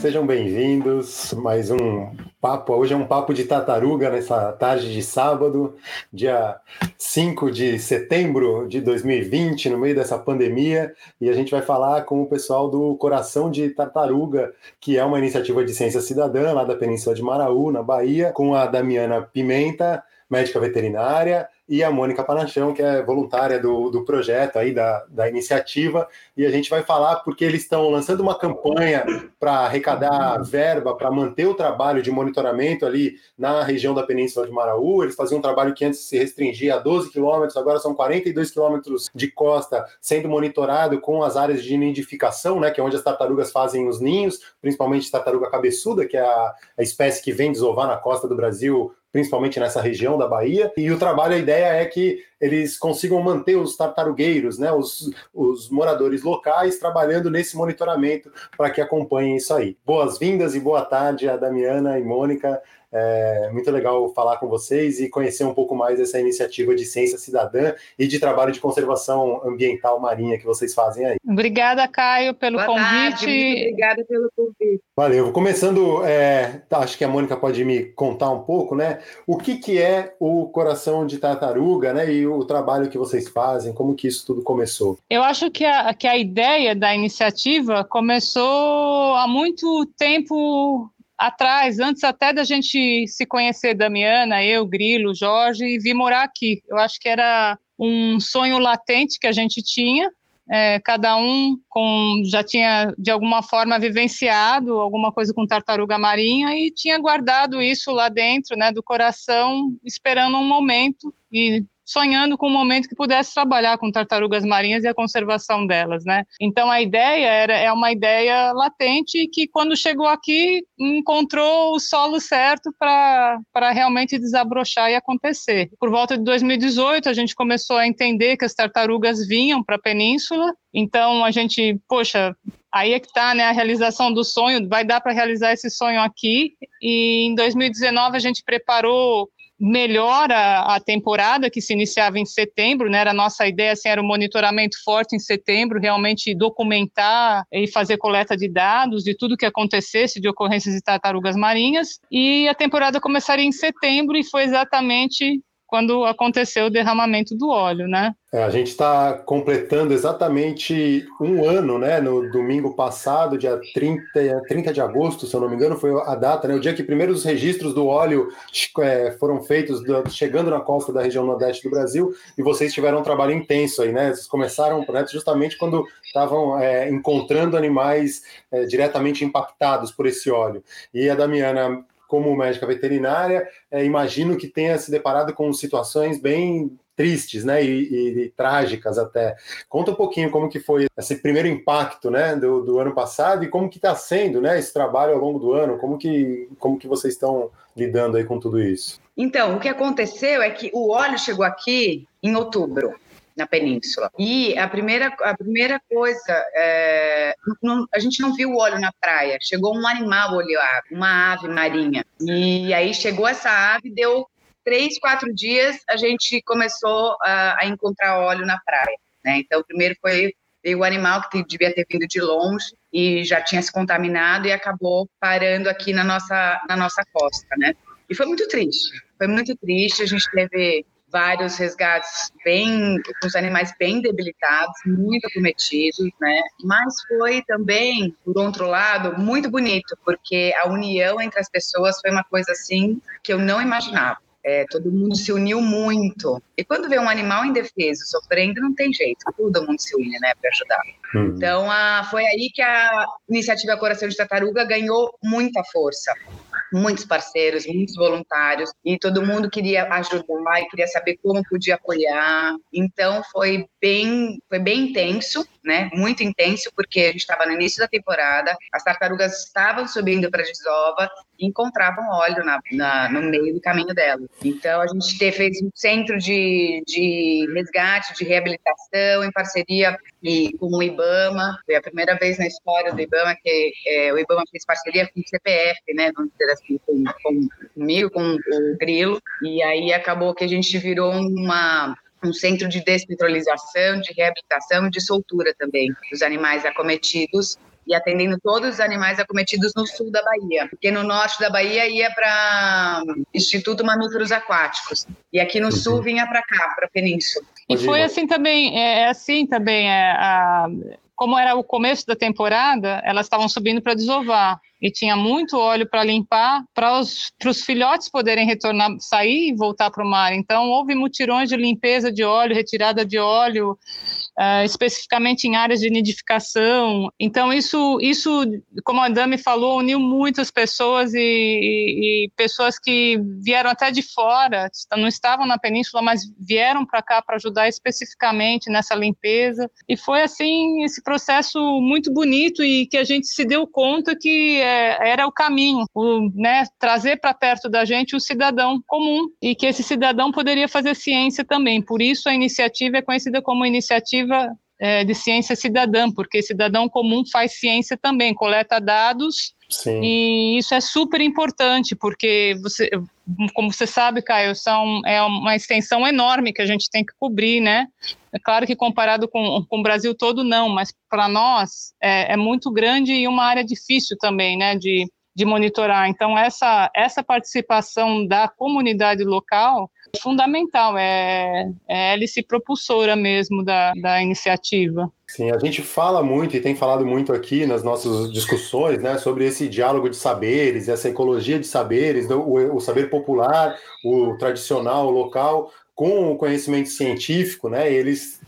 Sejam bem-vindos. Mais um papo. Hoje é um papo de tartaruga nessa tarde de sábado, dia 5 de setembro de 2020, no meio dessa pandemia. E a gente vai falar com o pessoal do Coração de Tartaruga, que é uma iniciativa de ciência cidadã lá da Península de Maraú, na Bahia, com a Damiana Pimenta, médica veterinária, e a Mônica Panachão, que é voluntária do, do projeto aí, da, da iniciativa, e a gente vai falar porque eles estão lançando uma campanha para arrecadar verba, para manter o trabalho de monitoramento ali na região da Península de Maraú. Eles faziam um trabalho que antes se restringia a 12 quilômetros, agora são 42 quilômetros de costa sendo monitorado com as áreas de nidificação, né, que é onde as tartarugas fazem os ninhos, principalmente tartaruga cabeçuda, que é a, a espécie que vem desovar na costa do Brasil principalmente nessa região da Bahia. E o trabalho, a ideia é que eles consigam manter os tartarugueiros, né, os, os moradores locais, trabalhando nesse monitoramento para que acompanhem isso aí. Boas-vindas e boa tarde a Damiana e Mônica. É muito legal falar com vocês e conhecer um pouco mais dessa iniciativa de ciência cidadã e de trabalho de conservação ambiental marinha que vocês fazem aí. Obrigada, Caio, pelo Boa convite. Tarde, muito obrigada pelo convite. Valeu. Começando, é, tá, acho que a Mônica pode me contar um pouco, né? O que, que é o Coração de Tartaruga, né? E o trabalho que vocês fazem, como que isso tudo começou? Eu acho que a, que a ideia da iniciativa começou há muito tempo atrás, antes até da gente se conhecer, Damiana, eu, Grilo, Jorge, e vir morar aqui. Eu acho que era um sonho latente que a gente tinha, é, cada um com já tinha de alguma forma vivenciado alguma coisa com tartaruga marinha e tinha guardado isso lá dentro, né, do coração, esperando um momento e sonhando com um momento que pudesse trabalhar com tartarugas marinhas e a conservação delas, né? Então a ideia era é uma ideia latente que quando chegou aqui encontrou o solo certo para realmente desabrochar e acontecer. Por volta de 2018 a gente começou a entender que as tartarugas vinham para a península, então a gente, poxa, aí é que está né, a realização do sonho, vai dar para realizar esse sonho aqui. E em 2019 a gente preparou melhor a, a, temporada que se iniciava em setembro, né? Era a nossa ideia, assim, era um monitoramento forte em setembro, realmente documentar e fazer coleta de dados de tudo que acontecesse de ocorrências de tartarugas marinhas. E a temporada começaria em setembro e foi exatamente quando aconteceu o derramamento do óleo, né? É, a gente está completando exatamente um ano, né? No domingo passado, dia 30, 30 de agosto, se eu não me engano, foi a data, né? O dia que primeiro os registros do óleo é, foram feitos do, chegando na costa da região nordeste do Brasil, e vocês tiveram um trabalho intenso aí, né? Vocês começaram né, justamente quando estavam é, encontrando animais é, diretamente impactados por esse óleo. E a Damiana como médica veterinária, é, imagino que tenha se deparado com situações bem tristes, né, e, e, e, trágicas até. Conta um pouquinho como que foi esse primeiro impacto, né, do, do ano passado e como que está sendo, né, esse trabalho ao longo do ano, como que, como que vocês estão lidando aí com tudo isso? Então, o que aconteceu é que o óleo chegou aqui em outubro, na península. E a primeira, a primeira coisa, é, não, a gente não viu o óleo na praia. Chegou um animal oleado, uma ave marinha. E aí chegou essa ave, deu três, quatro dias, a gente começou a, a encontrar óleo na praia. Né? Então, primeiro foi veio o animal que devia ter vindo de longe e já tinha se contaminado e acabou parando aqui na nossa, na nossa costa, né? E foi muito triste, foi muito triste. A gente teve vários resgates bem com os animais bem debilitados, muito acometidos, né? Mas foi também, por outro lado, muito bonito, porque a união entre as pessoas foi uma coisa assim que eu não imaginava. É, todo mundo se uniu muito. E quando vê um animal indefeso sofrendo, não tem jeito, todo mundo se une, né, para ajudar. Uhum. Então, a, foi aí que a iniciativa Coração de Tartaruga ganhou muita força muitos parceiros, muitos voluntários, e todo mundo queria ajudar e queria saber como podia apoiar. Então foi bem, foi bem intenso, né, muito intenso, porque a gente estava no início da temporada, as tartarugas estavam subindo para a desova encontravam óleo na, na, no meio do caminho delas. Então, a gente te, fez um centro de, de resgate, de reabilitação, em parceria e, com o IBAMA. Foi a primeira vez na história do IBAMA que é, o IBAMA fez parceria com o CPF, né, vamos dizer assim, com, com, comigo, com o Grilo, e aí acabou que a gente virou uma um centro de despetrolização, de reabilitação e de soltura também dos animais acometidos e atendendo todos os animais acometidos no sul da Bahia, porque no norte da Bahia ia para Instituto Mamíferos Aquáticos. E aqui no sul vinha para cá, para a Península. E foi assim também, é, é assim também, é, a, como era o começo da temporada, elas estavam subindo para desovar e tinha muito óleo para limpar, para os, os filhotes poderem retornar, sair e voltar para o mar. Então, houve mutirões de limpeza de óleo, retirada de óleo, uh, especificamente em áreas de nidificação. Então, isso, isso como a Dami falou, uniu muitas pessoas e, e, e pessoas que vieram até de fora, não estavam na península, mas vieram para cá para ajudar especificamente nessa limpeza. E foi, assim, esse processo muito bonito e que a gente se deu conta que é, era o caminho, o, né, trazer para perto da gente o cidadão comum e que esse cidadão poderia fazer ciência também. Por isso a iniciativa é conhecida como iniciativa é, de ciência cidadã, porque cidadão comum faz ciência também, coleta dados Sim. E isso é super importante, porque você, como você sabe, Caio, são, é uma extensão enorme que a gente tem que cobrir, né? É claro que comparado com, com o Brasil todo, não, mas para nós é, é, muito grande e uma área difícil também, né, de, de monitorar. Então, essa, essa participação da comunidade local fundamental, é, é hélice propulsora mesmo da, da iniciativa. Sim, a gente fala muito e tem falado muito aqui nas nossas discussões né, sobre esse diálogo de saberes, essa ecologia de saberes, o, o saber popular, o tradicional, o local, com o conhecimento científico, né? Eles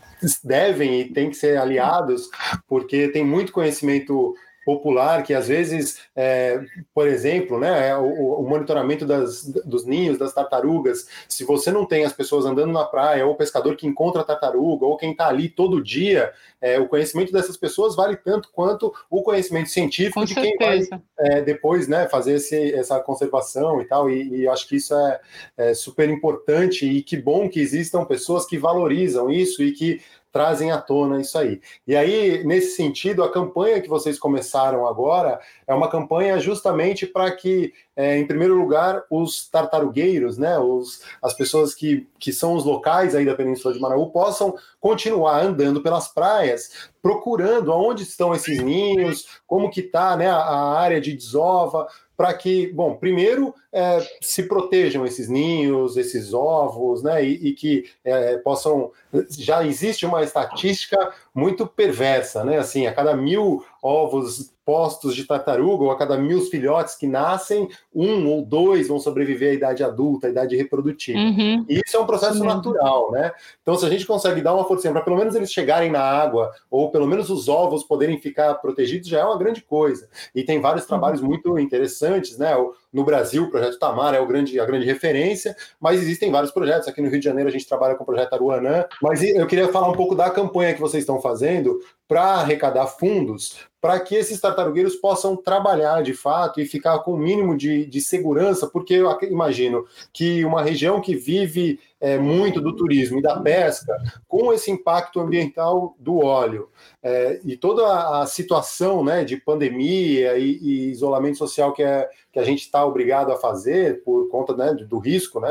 devem e têm que ser aliados, porque tem muito conhecimento popular que às vezes, é, por exemplo, né, é o, o, monitoramento das, dos ninhos das tartarugas, se você não tem as pessoas andando na praia, ou o pescador que encontra a tartaruga, ou quem está ali todo dia, é, o conhecimento dessas pessoas vale tanto quanto o conhecimento científico Com de quem vai é, depois né, fazer esse, essa conservação e tal, e, e acho que isso é, é super importante. E que bom que existam pessoas que valorizam isso e que trazem à tona isso aí. E aí, nesse sentido, a campanha que vocês começaram agora é uma campanha justamente para que, é, em primeiro lugar, os tartarugueiros, né, os, as pessoas que, que são os locais aí da Península de Manaú, possam continuar andando pelas praias, procurando aonde estão esses ninhos, como que está né, a área de desova, para que, bom, primeiro é, se protejam esses ninhos, esses ovos, né, e, e que é, possam. Já existe uma estatística muito perversa, né? Assim, a cada mil ovos postos de tartaruga, ou a cada mil filhotes que nascem, um ou dois vão sobreviver à idade adulta, à idade reprodutiva. Uhum. E isso é um processo uhum. natural, né? Então, se a gente consegue dar uma força para pelo menos eles chegarem na água, ou pelo menos os ovos poderem ficar protegidos, já é uma grande coisa. E tem vários uhum. trabalhos muito interessantes, né? No Brasil, o projeto Tamar é o grande, a grande referência, mas existem vários projetos. Aqui no Rio de Janeiro a gente trabalha com o projeto Aruanã. Mas eu queria falar um pouco da campanha que vocês estão fazendo para arrecadar fundos para que esses tartarugueiros possam trabalhar de fato e ficar com o mínimo de, de segurança, porque eu imagino que uma região que vive é, muito do turismo e da pesca, com esse impacto ambiental do óleo é, e toda a, situação né, de pandemia e, e, isolamento social que, é, que a gente está obrigado a fazer por conta né, do risco, né,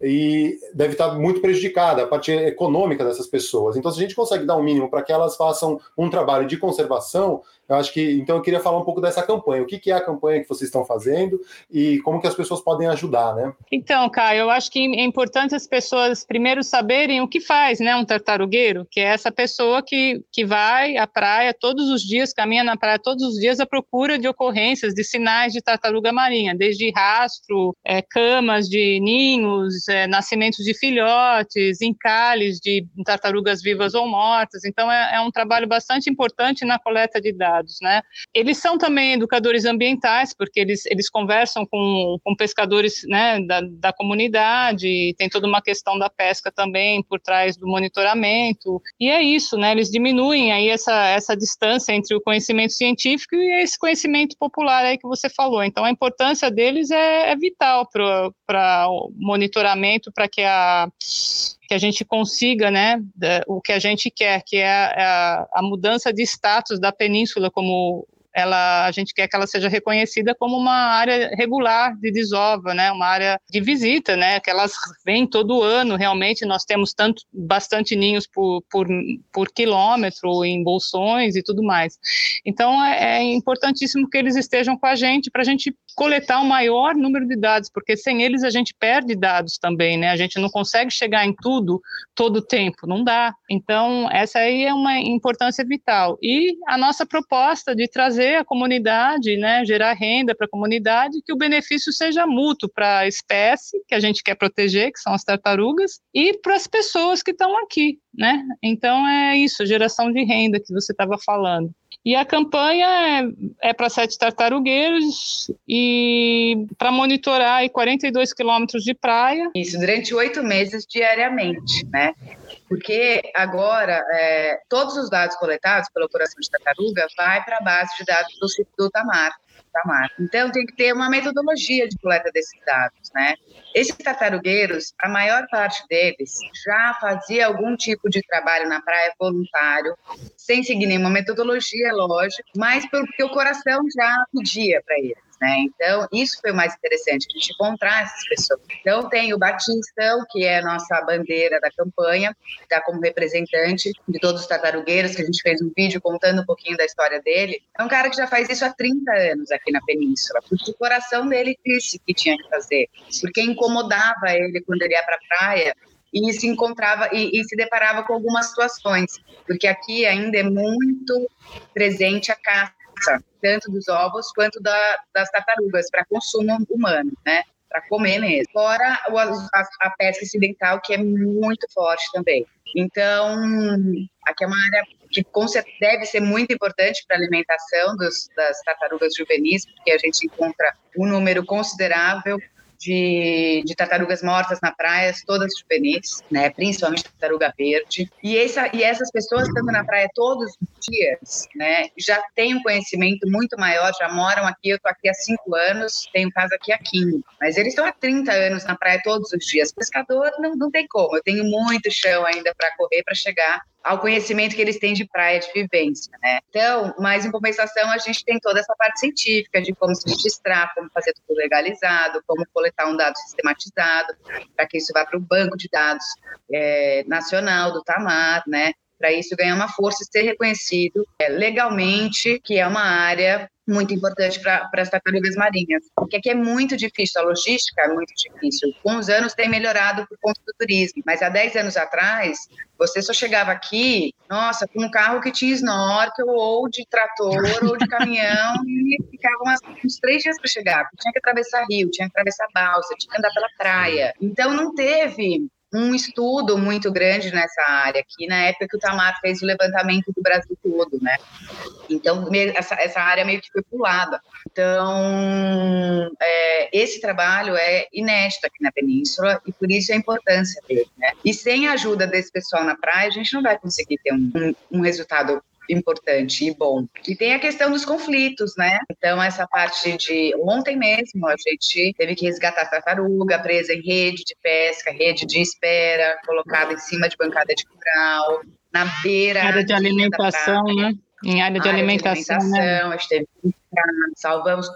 e deve estar tá muito prejudicada a parte econômica dessas pessoas. Então, se a gente consegue dar um mínimo para que elas façam um trabalho de conservação, então, eu acho que então eu queria falar um pouco dessa campanha. O que, que é a campanha que vocês estão fazendo e como que as pessoas podem ajudar, né? Então, Caio, eu acho que é importante as pessoas primeiro saberem o que faz, né, um tartarugueiro, que é essa pessoa que, que vai à praia todos os dias, caminha na praia todos os dias à procura de ocorrências, de sinais de tartaruga marinha, desde rastro, é, camas de ninhos, é, nascimentos de filhotes, encalhes de tartarugas vivas ou mortas. Então, é, é um trabalho bastante importante na coleta de dados, né? Eles são também educadores ambientais, porque eles, eles conversam com, com pescadores né, da, da comunidade, tem toda uma questão da pesca também por trás do monitoramento, e é isso, né? Eles diminuem aí essa, essa distância entre o conhecimento científico e esse conhecimento popular aí que você falou. Então, a importância deles é, é vital para o monitoramento, para que a que a gente consiga, né, o que a gente quer, que é a, a mudança de status da península como ela, a gente quer que ela seja reconhecida como uma área regular de desova, né, uma área de visita, né, que elas vêm todo ano, realmente nós temos tanto, bastante ninhos por, por, por quilômetro em bolsões e tudo mais. Então, é, é importantíssimo que eles estejam com a gente, para a gente coletar o maior número de dados, porque sem eles a gente perde dados também, né, a gente não consegue chegar em tudo todo o tempo, não dá. Então, essa aí é uma importância vital. E a nossa proposta de trazer a comunidade, né, gerar renda para a comunidade, que o benefício seja mútuo para a espécie que a gente quer proteger, que são as tartarugas, e para as pessoas que estão aqui, né? Então é isso, geração de renda que você estava falando. E a campanha é, é para sete tartarugueiros e para monitorar aí 42 quilômetros de praia. Isso, durante oito meses diariamente, né? Porque agora é, todos os dados coletados pela operação de tartaruga vai para a base de dados do, do Tamar. Então tem que ter uma metodologia de coleta desses dados, né? Esses tartarugueiros, a maior parte deles já fazia algum tipo de trabalho na praia voluntário, sem seguir nenhuma metodologia, lógico, mas porque o coração já pedia para eles. Né? Então, isso foi o mais interessante, a gente encontrar essas pessoas. Então, tem o Batistão, que é a nossa bandeira da campanha, está como representante de todos os tartarugueiros, que a gente fez um vídeo contando um pouquinho da história dele. É um cara que já faz isso há 30 anos aqui na Península, porque o coração dele disse que tinha que fazer, porque incomodava ele quando ele ia para a praia e se encontrava e, e, se deparava com algumas situações, porque aqui ainda é muito presente a caça tanto dos ovos quanto da, das tartarugas, para consumo humano, né? Para comer mesmo. Fora a, a, pesca incidental, que é muito forte também. Então, aqui é uma área que deve ser muito importante para a alimentação dos, das tartarugas juvenis, porque a gente encontra um número considerável de, de tartarugas mortas na praia, todas juvenis, né? Principalmente tartaruga verde. E, essa, e essas pessoas estando na praia todos os dias, né? Já têm um conhecimento muito maior, já moram aqui. Eu estou aqui há cinco anos, tenho casa aqui há 15. Mas eles estão há 30 anos na praia todos os dias. Pescador não, não tem como. Eu tenho muito chão ainda para correr para chegar ao conhecimento que eles têm de praia, de vivência, né? Então, mas em compensação, a gente tem toda essa parte científica de como se registrar, como fazer tudo legalizado, como coletar um dado sistematizado, para que isso vá para o banco de dados é, nacional do TAMAR, né? Para isso ganhar uma força e ser reconhecido é, legalmente, que é uma área muito importante para as tartarugas marinhas, porque aqui é muito difícil, a logística é muito difícil. Com os anos tem melhorado por conta do turismo, mas há 10 anos atrás, você só chegava aqui, nossa, com um carro que tinha snorkel, ou de trator, ou de caminhão, e ficavam uns três dias para chegar. Tinha que atravessar rio, tinha que atravessar balsa, tinha que andar pela praia. Então não teve um estudo muito grande nessa área aqui, na época que o Tamar fez o levantamento do Brasil todo, né? Então, essa, essa área meio que foi pulada. Então, é, esse trabalho é inédito aqui na Península e por isso a importância dele, né? E sem a ajuda desse pessoal na praia, a gente não vai conseguir ter um, um, um resultado importante e bom. E tem a questão dos conflitos, né? Então, essa parte de. Ontem mesmo, a gente teve que resgatar a tartaruga presa em rede de pesca, rede de espera, colocada em cima de bancada de curral, na beira. Área de alimentação, né? Em área de área alimentação. De alimentação né? A gente teve que salvamos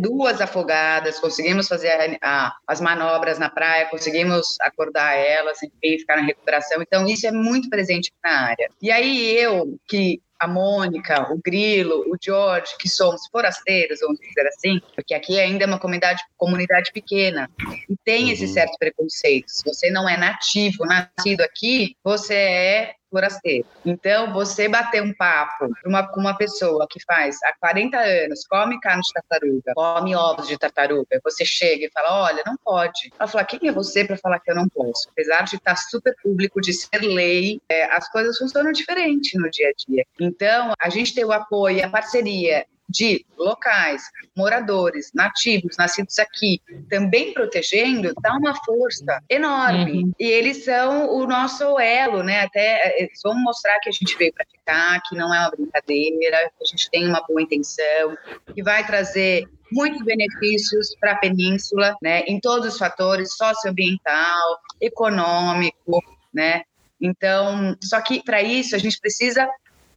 duas afogadas, conseguimos fazer a, a, as manobras na praia, conseguimos acordar elas, enfim, ficar na recuperação. Então, isso é muito presente na área. E aí, eu, que a Mônica, o Grilo, o George, que somos forasteiros, vamos dizer assim, porque aqui ainda é uma comunidade, comunidade pequena e tem uhum. esse certo preconceito. Se você não é nativo, nascido aqui, você é forasteiro. Então, você bater um papo com uma, uma pessoa que faz há 40 anos, come carne de tartaruga, come ovos de tartaruga, você chega e fala, olha, não pode. Ela fala, quem é você para falar que eu não posso? Apesar de estar super público, de ser lei, é, as coisas funcionam diferente no dia a dia. Então, a gente tem o apoio, a parceria de locais, moradores, nativos, nascidos aqui, também protegendo, dá uma força enorme. Uhum. E eles são o nosso elo, né? Até eles vão mostrar que a gente veio para ficar, que não é uma brincadeira, que a gente tem uma boa intenção, que vai trazer muitos benefícios para a península, né? Em todos os fatores, socioambiental, econômico, né? Então, só que para isso a gente precisa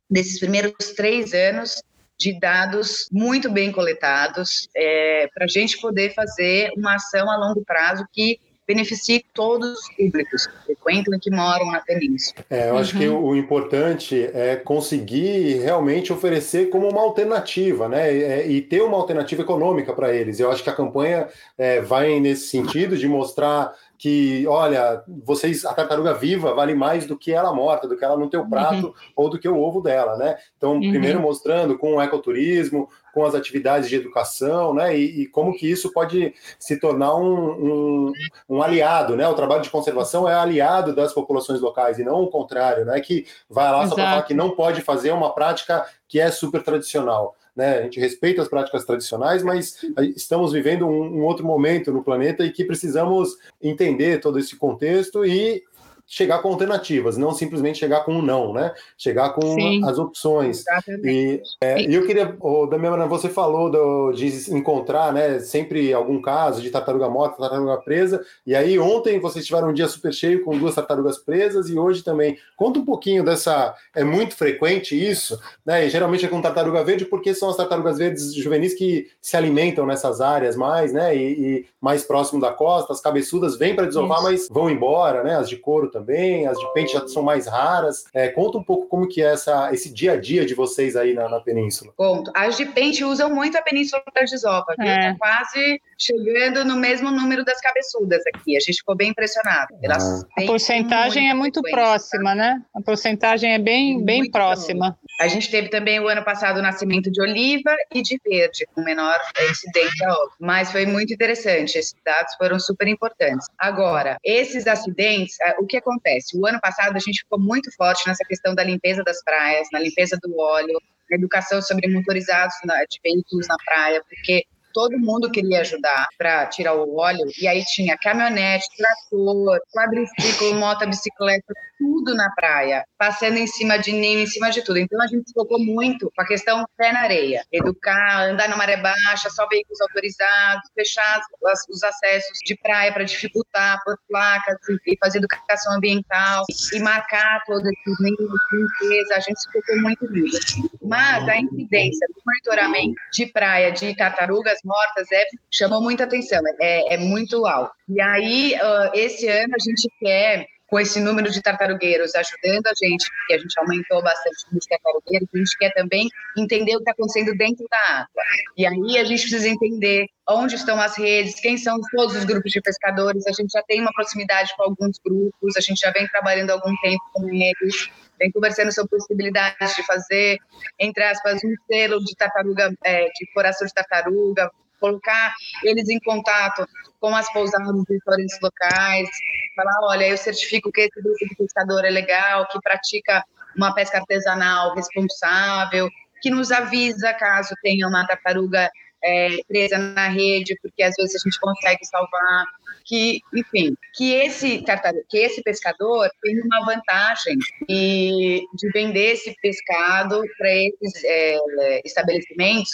desses primeiros três anos de dados muito bem coletados é, para a gente poder fazer uma ação a longo prazo que beneficie todos os públicos que frequentam e que moram na península. É, eu acho que o, importante é conseguir realmente oferecer como uma alternativa, né? É, e ter uma alternativa econômica para eles. Eu acho que a campanha é, vai nesse sentido de mostrar que, olha, vocês, a tartaruga viva vale mais do que ela morta, do que ela no teu prato uhum. ou do que o ovo dela, né? Então, uhum. primeiro mostrando com o ecoturismo, com as atividades de educação, né? E, e como que isso pode se tornar um, um, um, aliado, né? O trabalho de conservação é aliado das populações locais e não o contrário, né? Que vai lá Exato. só para falar que não pode fazer uma prática que é super tradicional né? A gente respeita as práticas tradicionais, mas estamos vivendo um, um outro momento no planeta e que precisamos entender todo esse contexto e chegar com alternativas, não simplesmente chegar com um não, né? Chegar com Sim, as opções. E, é, eu queria, oh, Damiana, você falou do, de encontrar, né, sempre algum caso de tartaruga morta, tartaruga presa, e aí ontem vocês tiveram um dia super cheio com duas tartarugas presas e hoje também. Conta um pouquinho dessa, é muito frequente isso, né? E geralmente é com tartaruga verde porque são as tartarugas verdes juvenis que se alimentam nessas áreas mais, né? E, e mais próximo da costa, as cabeçudas vêm para desovar, isso. mas vão embora, né? As de couro também as de pente já são mais raras. É, conta um pouco como que é essa, esse dia a dia de vocês aí na, na península. Conto. As de pente usam muito a península da desova, viu? É. Tá quase chegando no mesmo número das cabeçudas aqui. A gente ficou bem impressionado. Elas ah. A porcentagem é muito próxima, tá? né? A porcentagem é bem, bem próxima. A gente teve também o ano passado o nascimento de oliva e de verde, com menor incidência, mas foi muito interessante. Esses dados foram super importantes. Agora, esses acidentes, é, o que acontece? O ano passado a gente ficou muito forte nessa questão da limpeza das praias, na limpeza do óleo, na educação sobre motorizados de veículos na praia, porque todo mundo queria ajudar para tirar o óleo, e aí tinha caminhonete, trator, quadriciclo, moto, bicicleta, tudo na praia, passando em cima de ninho, em cima de tudo. Então a gente se focou muito com a questão pé na areia, educar, andar na maré baixa, só veículos autorizados, fechar as, os acessos de praia para dificultar, por placas, e fazer educação ambiental e marcar todos esses ninhos, limpeza. A gente se focou muito nisso. Mas a incidência do monitoramento de praia de tartarugas mortas é, chamou muita atenção, é, é muito alto. E aí, uh, esse ano a gente quer com esse número de tartarugueiros ajudando a gente, porque a gente aumentou bastante o número de tartarugueiros, a gente quer também entender o que está acontecendo dentro da água. E aí a gente precisa entender onde estão as redes, quem são todos os grupos de pescadores, a gente já tem uma proximidade com alguns grupos, a gente já vem trabalhando há algum tempo com eles, vem conversando sobre possibilidades de fazer, entre aspas, um selo de tartaruga, é, de coração de tartaruga, colocar eles em contato com as pousadas dos restaurantes locais, falar, olha, eu certifico que esse grupo de pescador é legal, que pratica uma pesca artesanal responsável, que nos avisa caso tenha uma tartaruga é, presa na rede, porque às vezes a gente consegue salvar, que, enfim, que esse que esse pescador tem uma vantagem de, de vender esse pescado para esses é, estabelecimentos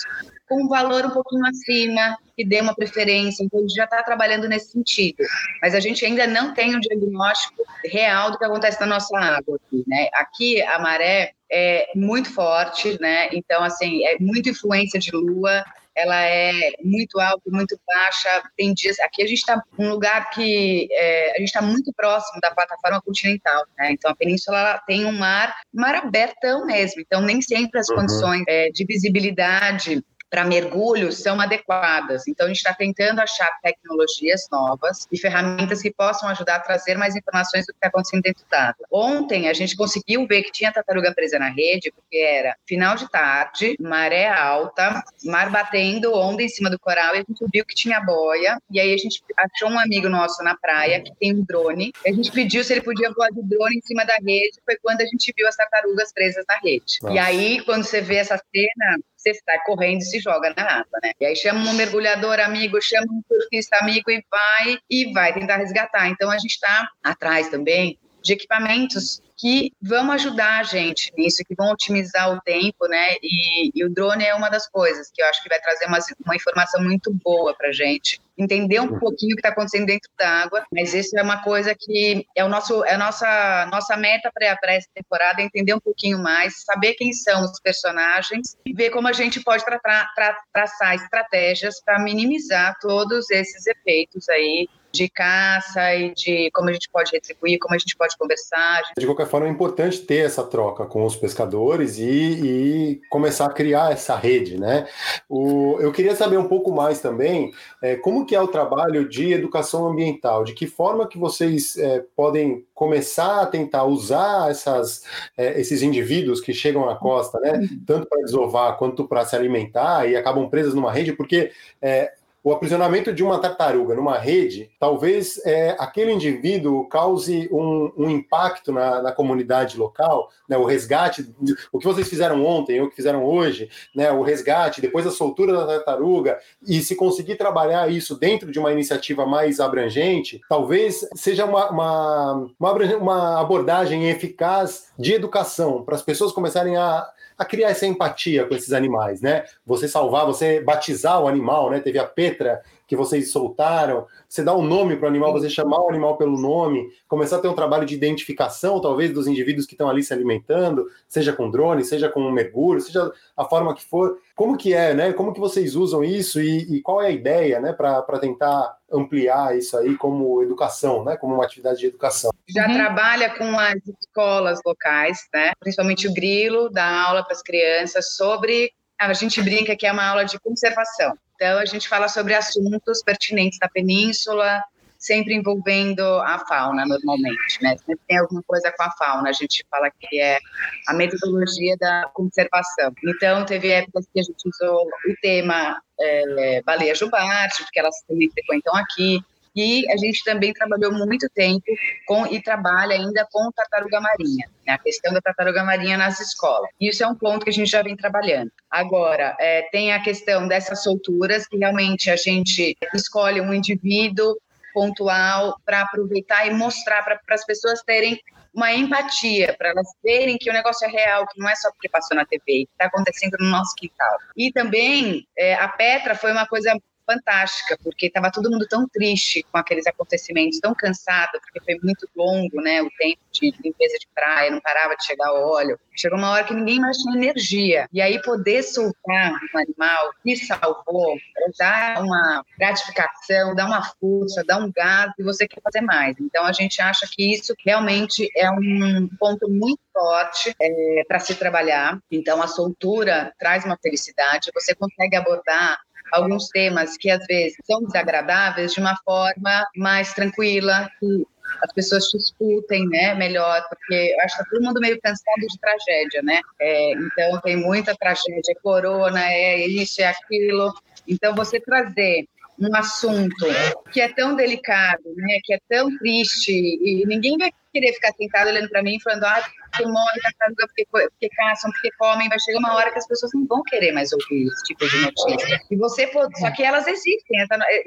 com um valor um pouquinho acima, que dê uma preferência. Então, a gente já está trabalhando nesse sentido. Mas a gente ainda não tem um diagnóstico real do que acontece na nossa água aqui, né? Aqui, a maré é muito forte, né? Então, assim, é muita influência de lua, ela é muito alta, muito baixa. Tem dias. Aqui a gente está num lugar que é, a gente está muito próximo da plataforma continental, né? Então a península tem um mar, mar abertão mesmo. Então nem sempre as uhum. condições é, de visibilidade para mergulho são adequadas. Então, a gente está tentando achar tecnologias novas e ferramentas que possam ajudar a trazer mais informações do que está acontecendo dentro da água. Ontem, a gente conseguiu ver que tinha tartaruga presa na rede, porque era final de tarde, maré alta, mar batendo, onda em cima do coral, e a gente viu que tinha boia. E aí, a gente achou um amigo nosso na praia que tem um drone. A gente pediu se ele podia voar de drone em cima da rede. Foi quando a gente viu as tartarugas presas na rede. Nossa. E aí, quando você vê essa cena, você sai correndo e se joga na água, né? E aí chama um mergulhador amigo, chama um surfista amigo e vai e vai tentar resgatar. Então a gente está atrás também de equipamentos que vão ajudar a gente nisso, que vão otimizar o tempo, né? E, e o drone é uma das coisas que eu acho que vai trazer uma, uma informação muito boa para a gente. Entender um pouquinho o que está acontecendo dentro da água, mas isso é uma coisa que é o nosso, é a nossa, nossa meta para essa temporada, é entender um pouquinho mais, saber quem são os personagens e ver como a gente pode tra tra traçar estratégias para minimizar todos esses efeitos aí de caça e de como a gente pode retribuir, como a gente pode conversar. De qualquer forma, é importante ter essa troca com os pescadores e, e começar a criar essa rede, né? O, eu queria saber um pouco mais também é, como que é o trabalho de educação ambiental, de que forma que vocês é, podem começar a tentar usar essas, é, esses indivíduos que chegam na costa, né? Tanto para desovar quanto para se alimentar e acabam presos numa rede, porque é, o aprisionamento de uma tartaruga numa rede, talvez é, aquele indivíduo cause um, um impacto na, na, comunidade local, né, o resgate, o que vocês fizeram ontem, o que fizeram hoje, né, o resgate, depois a soltura da tartaruga, e se conseguir trabalhar isso dentro de uma iniciativa mais abrangente, talvez seja uma, uma, uma, uma abordagem eficaz de educação, para as pessoas começarem a, a criar essa empatia com esses animais, né? Você salvar, você batizar o animal, né? Teve a Petra que vocês soltaram, você dá um nome para o animal, você chamar o animal pelo nome, começar a ter um trabalho de identificação, talvez, dos indivíduos que estão ali se alimentando, seja com drone, seja com mergulho, seja a forma que for. Como que é, né? Como que vocês usam isso e, e qual é a ideia, né, para tentar ampliar isso aí como educação, né, como uma atividade de educação? Já uhum. trabalha com as escolas locais, né? Principalmente o Grilo dá aula para as crianças sobre a gente brinca que é uma aula de conservação. Então, a gente fala sobre assuntos pertinentes da península, sempre envolvendo a fauna, normalmente, né? Sempre tem alguma coisa com a fauna, a gente fala que é a metodologia da conservação. Então, teve épocas que a gente usou o tema é, baleia jubarte, porque elas também frequentam aqui, e a gente também trabalhou muito tempo com e trabalha ainda com tartaruga marinha, né? a questão da tartaruga marinha nas escolas. Isso é um ponto que a gente já vem trabalhando. Agora, é, tem a questão dessas solturas, que realmente a gente escolhe um indivíduo pontual para aproveitar e mostrar para as pessoas terem uma empatia, para elas verem que o negócio é real, que não é só porque passou na TV, que está acontecendo no nosso quintal. E também é, a Petra foi uma coisa fantástica, porque estava todo mundo tão triste com aqueles acontecimentos, tão cansado, porque foi muito longo, né, o tempo de limpeza de praia, não parava de chegar óleo. Chegou uma hora que ninguém mais tinha energia. E aí poder soltar um animal que salvou, dá uma gratificação, dá uma força, dá um gás e você quer fazer mais. Então a gente acha que isso realmente é um ponto muito forte é, para se trabalhar. Então a soltura traz uma felicidade, você consegue abordar alguns temas que às vezes são desagradáveis de uma forma mais tranquila, que as pessoas te escutem, né, melhor, porque eu acho que tá todo mundo meio cansado de tragédia, né? É, então tem muita tragédia, é corona, é isso, é aquilo. Então você trazer um assunto que é tão delicado, né, que é tão triste e ninguém vai querer ficar sentado olhando para mim falando ah porque morre tartaruga, porque, porque caçam, porque comem, vai chegar uma hora que as pessoas não vão querer mais ouvir esse tipo de notícia. E você pode, só que elas existem,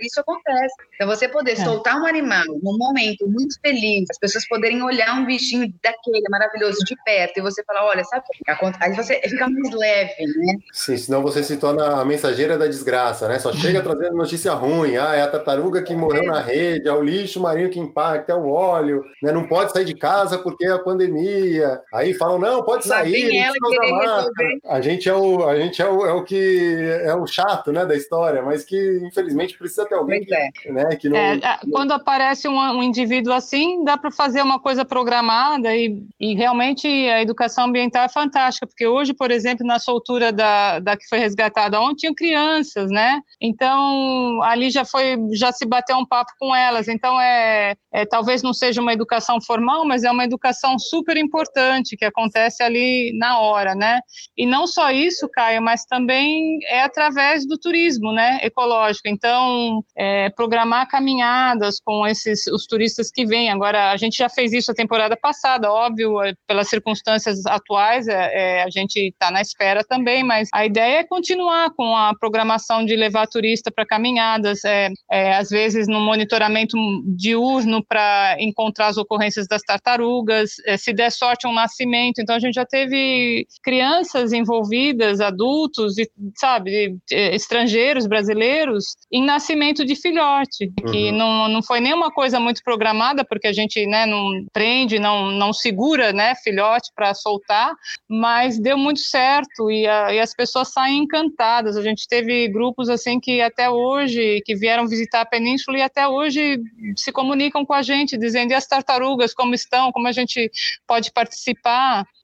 isso acontece. Então você poder é. soltar um animal num momento muito feliz, as pessoas poderem olhar um bichinho daquele maravilhoso de perto e você falar, olha, sabe o que acontece? Aí você fica mais leve, né? Sim, senão você se torna a mensageira da desgraça, né? Só chega trazendo notícia ruim, ah, é a tartaruga que morreu na rede, é o lixo marinho que impacta, é o óleo, né? Não pode sair de casa porque é a pandemia, Aí falam, não, pode sair, ela querer resolver. A gente é o, a gente é o, é o que é o chato, né, da história, mas que infelizmente precisa ter alguém que, é. né, que não. É, quando aparece um, um indivíduo assim, dá para fazer uma coisa programada e, e realmente a educação ambiental é fantástica, porque hoje, por exemplo, na soltura da, da que foi resgatada ontem, tinham crianças, né? Então ali já foi, já se bateu um papo com elas. Então é, é talvez não seja uma educação formal, mas é uma educação super importante que acontece ali na hora, né? E não só isso, Caio, mas também é através do turismo, né? Ecológico. Então é, programar caminhadas com esses os turistas que vêm. Agora a gente já fez isso a temporada passada, óbvio, é, pelas circunstâncias atuais, é, é, a gente está na espera também, mas a ideia é continuar com a programação de levar turista para caminhadas, é, é, às vezes no monitoramento diurno para encontrar as ocorrências das tartarugas, é, se der sorte um nascimento, então a gente já teve crianças envolvidas, adultos e sabe estrangeiros brasileiros em nascimento de filhote, uhum. que não, não foi nenhuma coisa muito programada porque a gente né, não prende, não não segura né filhote para soltar, mas deu muito certo e, a, e as pessoas saem encantadas. A gente teve grupos assim que até hoje que vieram visitar a península e até hoje se comunicam com a gente dizendo e as tartarugas como estão, como a gente pode participar.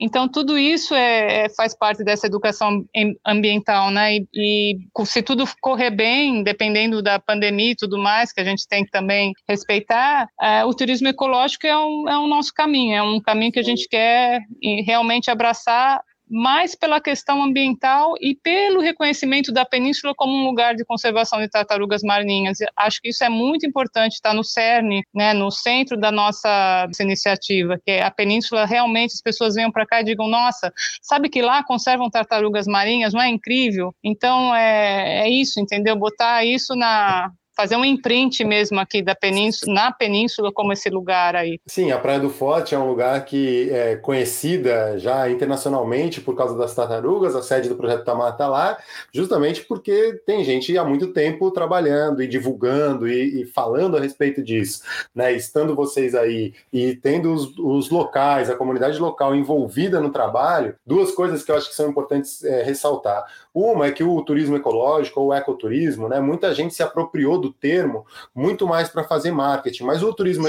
Então tudo isso é, é faz parte dessa educação ambiental, né? E, e, se tudo correr bem, dependendo da pandemia e tudo mais, que a gente tem que também respeitar, é, o turismo ecológico é um, é um nosso caminho, é um caminho que a gente quer realmente abraçar mais pela questão ambiental e pelo reconhecimento da península como um lugar de conservação de tartarugas marinhas. Acho que isso é muito importante, está no cerne, né, no centro da nossa iniciativa, que é a península realmente as pessoas venham para cá e digam, nossa, sabe que lá conservam tartarugas marinhas, não é incrível? Então é, é isso, entendeu? Botar isso na fazer um imprint mesmo aqui da península, na península como esse lugar aí. Sim, a Praia do Forte é um lugar que é conhecida já internacionalmente por causa das tartarugas, a sede do Projeto Tamar está lá, justamente porque tem gente há muito tempo trabalhando e divulgando e, e falando a respeito disso, né? Estando vocês aí e tendo os, os, locais, a comunidade local envolvida no trabalho, duas coisas que eu acho que são importantes é, ressaltar. Uma é que o turismo ecológico ou o ecoturismo, né? Muita gente se apropriou do termo, muito mais para fazer marketing. Mas o turismo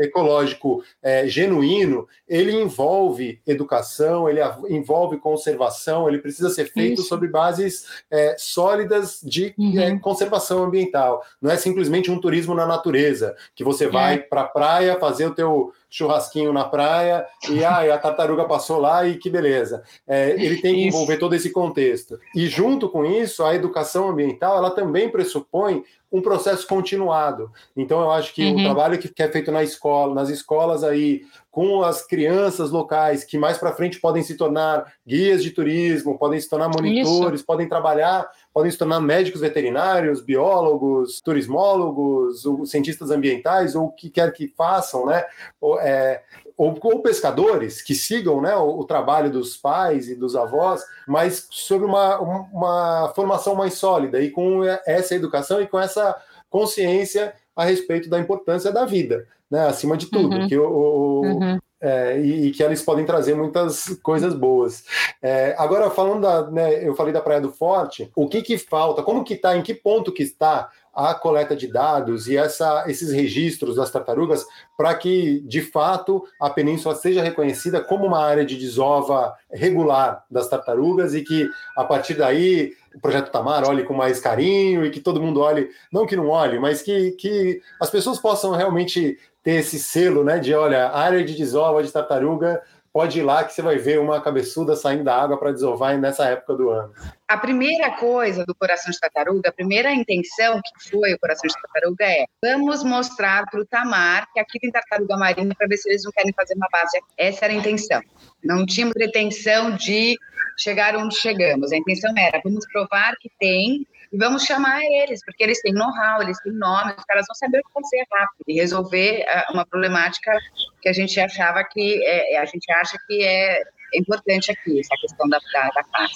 ecológico é, genuíno, ele envolve educação, ele envolve conservação, ele precisa ser feito Isso. sobre bases é, sólidas de uhum. é, conservação ambiental. Não é simplesmente um turismo na natureza, que você vai é. para a praia fazer o teu churrasquinho na praia e ah, a tartaruga passou lá e que beleza. É, ele tem que envolver todo esse contexto. E junto com isso, a educação ambiental ela também pressupõe um processo continuado. Então, eu acho que uhum. o trabalho que, é feito na escola, nas escolas aí, com as crianças locais, que mais para frente podem se tornar guias de turismo, podem se tornar monitores, Isso. podem trabalhar, podem se tornar médicos veterinários, biólogos, turismólogos, cientistas ambientais, ou o que quer que façam, né? Ou, é, ou, ou, pescadores que sigam né, o, o, trabalho dos pais e dos avós, mas sobre uma, uma formação mais sólida e com essa educação e com essa consciência a respeito da importância da vida né, acima de tudo, uhum. que o, o uhum. É, e, e, que eles podem trazer muitas coisas boas. É, agora, falando da, né, eu falei da Praia do Forte, o que que falta, como que está, em que ponto que está a coleta de dados e essa, esses registros das tartarugas para que, de fato, a península seja reconhecida como uma área de desova regular das tartarugas e que, a partir daí, o projeto Tamar olhe com mais carinho e que todo mundo olhe, não que não olhe, mas que, que as pessoas possam realmente ter esse selo, né, de olha, área de desova de tartaruga, pode ir lá que você vai ver uma cabeçuda saindo da água para desovar nessa época do ano. A primeira coisa do Coração de Tartaruga, a primeira intenção que foi o Coração de Tartaruga é vamos mostrar para o Tamar que aqui tem tartaruga marinha para ver se eles não querem fazer uma base. Essa era a intenção. Não tínhamos pretensão de chegar onde chegamos. A intenção era vamos provar que tem e vamos chamar eles, porque eles têm know-how, eles têm nome, os caras vão saber o que fazer rápido e resolver uh, uma problemática que a gente achava que, é, é, a gente acha que é importante aqui, essa questão da, da, da.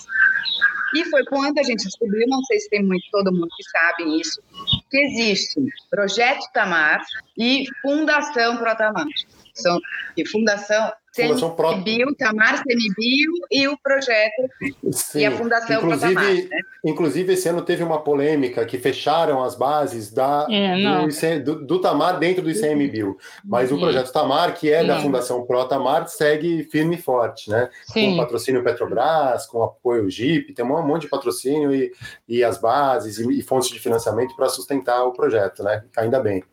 E foi quando a gente descobriu, não sei se tem muito, todo mundo que sabe isso, que existe Projeto Tamar e Fundação Protamar. São, e Fundação Fundação Pro... Bio, Tamar, Semibio e o projeto Sim. e a Fundação inclusive, Tamar, né? inclusive, esse ano teve uma polêmica que fecharam as bases da, é, do, do, do, Tamar dentro do ICMBio. Mas o projeto Tamar, que é da Fundação Pro Tamar, segue firme e forte, né? Sim. Com patrocínio Petrobras, com apoio GIP, tem um monte de patrocínio e, e as bases e, e fontes de financiamento para sustentar o projeto, né? Ainda bem.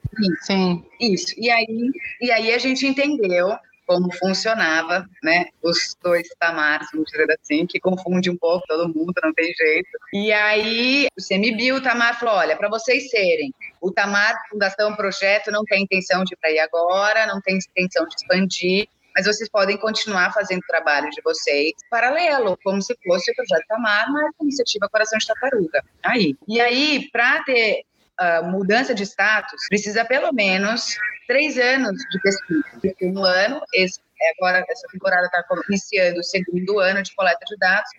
Sim. Isso. E aí, e aí a gente entendeu como funcionava, né? Os dois tamares, vamos dizer assim, que confunde um pouco todo mundo, não tem jeito. E aí o CMBio, o Tamar falou: olha, para vocês serem, o Tamar Fundação Projeto não tem intenção de ir para aí agora, não tem intenção de expandir, mas vocês podem continuar fazendo o trabalho de vocês paralelo, como se fosse o projeto Tamar, mas a iniciativa Coração de Tartaruga. Aí. E aí, para ter uh, mudança de status, precisa pelo menos três anos de pesquisa. Um ano, esse é, agora essa temporada está iniciando o segundo ano de coleta de dados,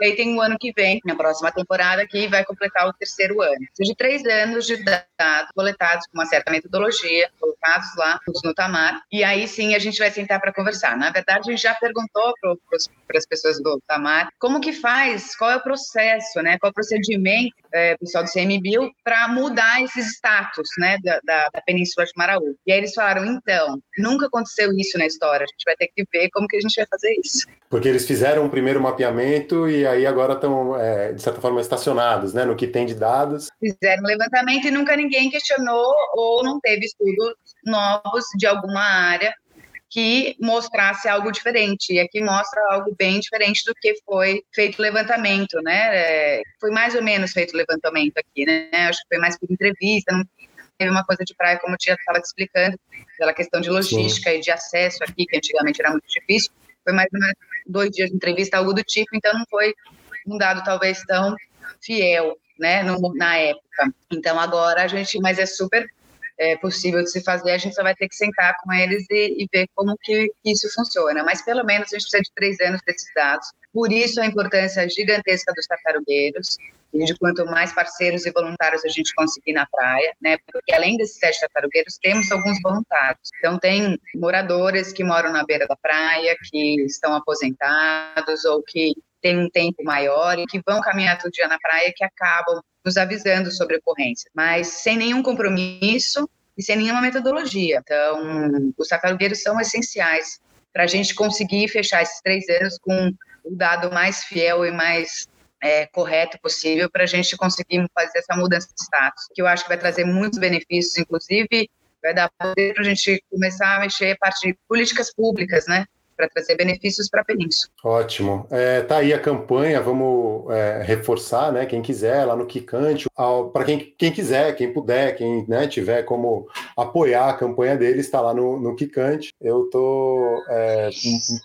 e aí tem um ano que vem, na próxima temporada, que vai completar o terceiro ano. Ou seja, três anos de dados coletados com uma certa metodologia, colocados lá no Tamar, e aí sim a gente vai sentar para conversar. Na verdade, a gente já perguntou para as pessoas do Tamar como que faz, qual é o processo, né, qual é o procedimento, é, pessoal do CMBio, para mudar esses status né, da, da, da Península de Maraú. E aí eles falaram, então, nunca aconteceu isso na história, a gente vai ter que ver como que a gente vai fazer isso. Porque eles fizeram um primeiro mapeamento e aí agora estão, é, de certa forma, estacionados, né, no que tem de dados. Fizeram levantamento e nunca ninguém questionou ou não teve estudos novos de alguma área que mostrasse algo diferente. E aqui mostra algo bem diferente do que foi feito o levantamento, né? É, foi mais ou menos feito o levantamento aqui, né? Acho que foi mais por entrevista, não teve uma coisa de praia, como eu já estava te explicando, pela questão de logística Sim. e de acesso aqui, que antigamente era muito difícil. Foi mais ou menos dois dias de entrevista, algo do tipo, então não foi um dado talvez tão fiel, né, no, na época. Então agora a gente, mas é super é, possível de se fazer, a gente só vai ter que sentar com eles e, e ver como que, que isso funciona. Mas pelo menos a gente precisa de três anos desses dados. Por isso a importância gigantesca dos tartarugueiros, e de quanto mais parceiros e voluntários a gente conseguir na praia, né? Porque além desses sete tartarugueiros, temos alguns voluntários. Então, tem moradores que moram na beira da praia, que estão aposentados ou que têm um tempo maior e que vão caminhar todo dia na praia que acabam nos avisando sobre ocorrências, mas sem nenhum compromisso e sem nenhuma metodologia. Então, os tartarugueiros são essenciais para a gente conseguir fechar esses três anos com o dado mais fiel e mais é, correto possível para a gente conseguir fazer essa mudança de status, que eu acho que vai trazer muitos benefícios, inclusive vai dar poder para a gente começar a mexer a parte de políticas públicas, né? Para trazer benefícios para a península. Ótimo. É, tá aí a campanha, vamos é, reforçar, né? Quem quiser, lá no Kikante, para quem, quem quiser, quem puder, quem né, tiver como apoiar a campanha deles, está lá no, Kikante. Eu estou é,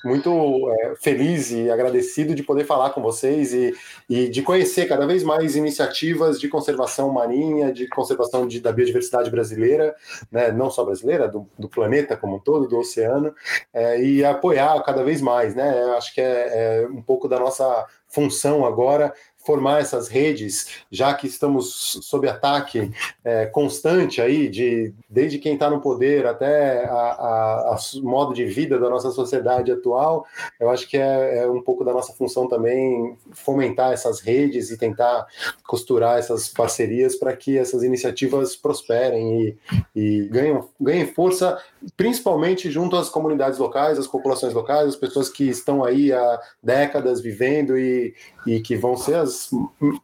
muito é, feliz e agradecido de poder falar com vocês e, e de conhecer cada vez mais iniciativas de conservação marinha, de conservação de, da biodiversidade brasileira, né, não só brasileira, do, do planeta como um todo, do oceano, é, e apoiar cada vez mais, né? Acho que é, é um pouco da nossa função agora formar essas redes, já que estamos sob ataque é, constante aí, de, desde quem está no poder até o modo de vida da nossa sociedade atual, eu acho que é, é, um pouco da nossa função também fomentar essas redes e tentar costurar essas parcerias para que essas iniciativas prosperem e, e ganhem, ganhem força, principalmente junto às comunidades locais, às populações locais, as pessoas que estão aí há décadas vivendo e, e que vão ser as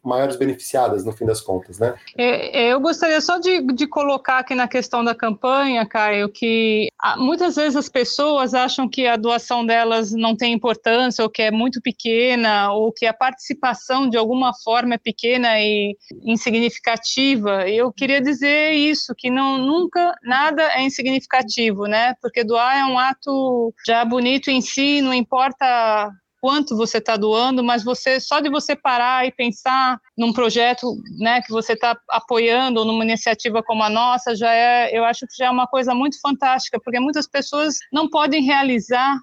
maiores beneficiadas no fim das contas, né? É, é, eu gostaria só de, de colocar aqui na questão da campanha, Caio, que muitas vezes as pessoas acham que a doação delas não tem importância, ou que é muito pequena, ou que a participação de alguma forma é pequena e insignificativa. Eu queria dizer isso, que não nunca nada é insignificativo, né? Porque doar é um ato já bonito em si, não importa quanto você está doando, mas você só de você parar e pensar num projeto, né, que você está apoiando, ou numa iniciativa como a nossa, já é, eu acho que já é uma coisa muito fantástica, porque muitas pessoas não podem realizar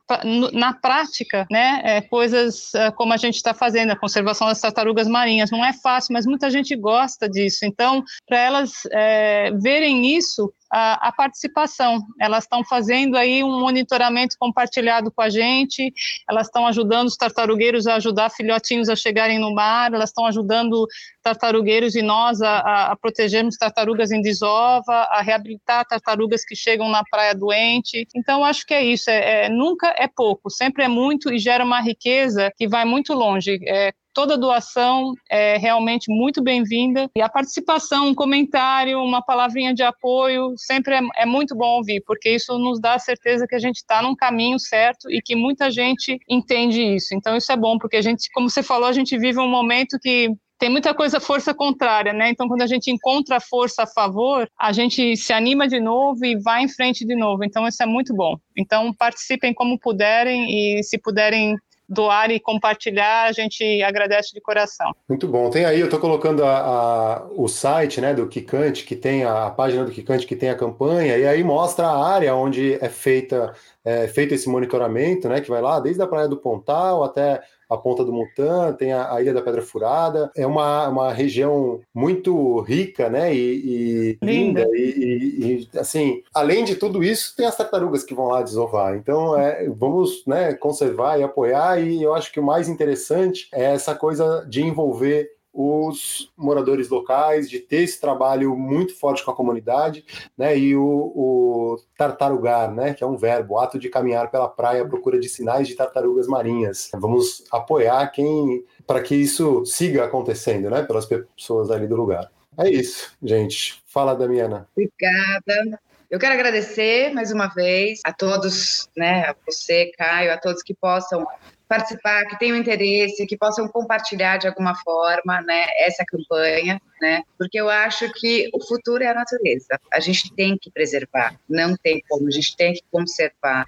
na prática, né, é, coisas é, como a gente está fazendo, a conservação das tartarugas marinhas. Não é fácil, mas muita gente gosta disso. Então, para elas é, verem isso a, a participação. Elas estão fazendo aí um monitoramento compartilhado com a gente, elas estão ajudando os tartarugueiros a ajudar filhotinhos a chegarem no mar, elas estão ajudando tartarugueiros e nós a, a, a protegermos tartarugas em desova, a reabilitar tartarugas que chegam na praia doente. Então, acho que é isso. É, é, nunca é pouco, sempre é muito e gera uma riqueza que vai muito longe. É, toda doação é realmente muito bem-vinda e a participação, um comentário, uma palavrinha de apoio, sempre é, é muito bom ouvir, porque isso nos dá a certeza que a gente está num caminho certo e que muita gente entende isso. Então isso é bom, porque a gente, como você falou, a gente vive um momento que tem muita coisa força contrária, né? Então, quando a gente encontra força a favor, a gente se anima de novo e vai em frente de novo. Então, isso é muito bom. Então, participem como puderem e se puderem doar e compartilhar, a gente agradece de coração. Muito bom. Tem aí, eu estou colocando a, a, o site né, do Kikante, que tem a, a, página do Kikante, que tem a campanha, e aí mostra a área onde é feita é, feito esse monitoramento, né, que vai lá desde a Praia do Pontal até a Ponta do Mutan, tem a, a, Ilha da Pedra Furada. É uma, uma região muito rica, né? E, e linda. E, e, e, assim, além de tudo isso, tem as tartarugas que vão lá desovar. Então, é, vamos né, conservar e apoiar. E eu acho que o mais interessante é essa coisa de envolver os moradores locais, de ter esse trabalho muito forte com a comunidade, né? E o, o, tartarugar, né? Que é um verbo, ato de caminhar pela praia à procura de sinais de tartarugas marinhas. Vamos apoiar quem para que isso siga acontecendo, né? Pelas pessoas ali do lugar. É isso, gente. Fala, Damiana. Obrigada. Eu quero agradecer mais uma vez a todos, né, a você, Caio, a todos que possam participar, que tenham interesse, que possam compartilhar de alguma forma, né, essa campanha, né? Porque eu acho que o futuro é a natureza. A gente tem que preservar, não tem como, a gente tem que conservar.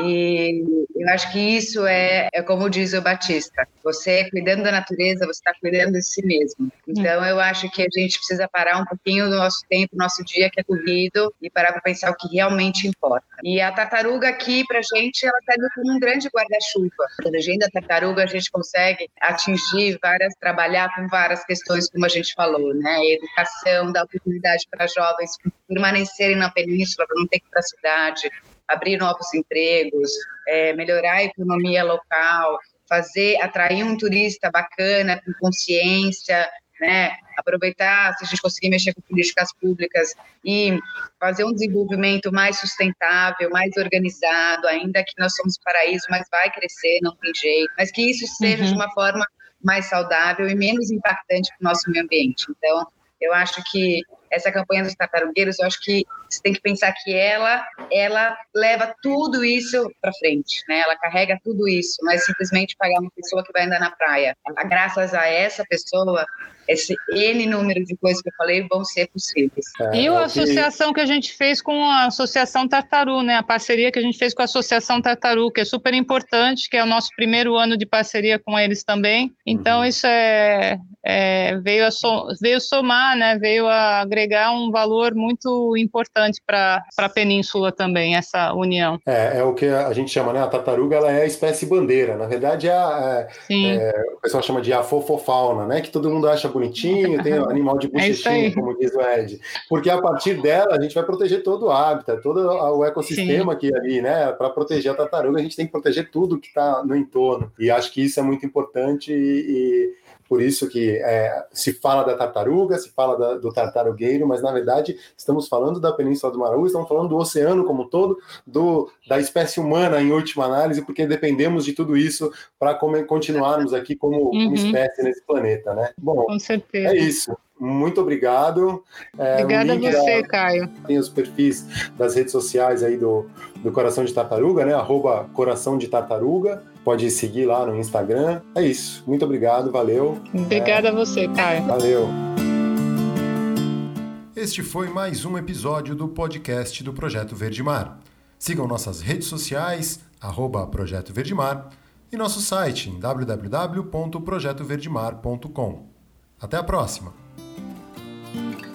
E eu acho que isso é, é como diz o Batista: você cuidando da natureza, você está cuidando de si mesmo. Então eu acho que a gente precisa parar um pouquinho do nosso tempo, nosso dia que é corrido, e parar para pensar o que realmente importa. E a tartaruga aqui, para a gente, ela está como um grande guarda-chuva. Protegendo a tartaruga, a gente consegue atingir várias, trabalhar com várias questões, como a gente falou né? Educação, dar oportunidade para jovens permanecerem na península, para não ter que ir para a cidade, abrir novos empregos, é, melhorar a economia local, fazer, atrair um turista bacana, com consciência, né? Aproveitar, se a gente conseguir mexer com políticas públicas e fazer um desenvolvimento mais sustentável, mais organizado, ainda que nós somos paraíso, mas vai crescer, não tem jeito, mas que isso seja uhum. de uma forma mais saudável e menos impactante para o nosso meio ambiente. Então, eu acho que essa campanha dos tartarugueiros, eu acho que você tem que pensar que ela, ela leva tudo isso para frente, né? Ela carrega tudo isso, não é simplesmente pagar uma pessoa que vai andar na praia. Graças a essa pessoa, esse N número de coisas que eu falei vão ser possíveis. É, e a associação que a gente fez com a Associação Tartaru, né? A parceria que a gente fez com a Associação Tartaru, que é super importante, que é o nosso primeiro ano de parceria com eles também. Então, uhum. isso é, é veio, a so, veio somar, né? Veio a agregar um valor muito importante para a península também, essa união. É, é o que a gente chama, né? A tartaruga ela é a espécie bandeira. Na verdade, é, a, é, é o pessoal chama de afofofauna, né? Que todo mundo acha bonitinho, tem animal de é bochechinha, é como diz o Ed. Porque a partir dela a gente vai proteger todo o hábitat, todo o ecossistema Sim. aqui ali, né? Para proteger a tartaruga, a gente tem que proteger tudo que está no entorno. E acho que isso é muito importante e, por isso que é, se fala da tartaruga, se fala da, do tartarugueiro, mas na verdade estamos falando da Península do Maraú, estamos falando do oceano como um todo, do, da espécie humana em última análise, porque dependemos de tudo isso para continuarmos aqui como, uhum. como, espécie nesse planeta, né? Bom, Com certeza. é isso. Muito obrigado. É, Obrigada a você, Caio. Tem os perfis das redes sociais aí do, do Coração de Tartaruga, né? Arroba Coração de Tartaruga. Pode seguir lá no Instagram. É isso. Muito obrigado, valeu. Obrigada é... a você, Caio. Valeu. Este foi mais um episódio do podcast do Projeto Verde Mar. Sigam nossas redes sociais, arroba Projeto Verde Mar, e nosso site em www.projetoverdemar.com. Até a próxima! Thank you.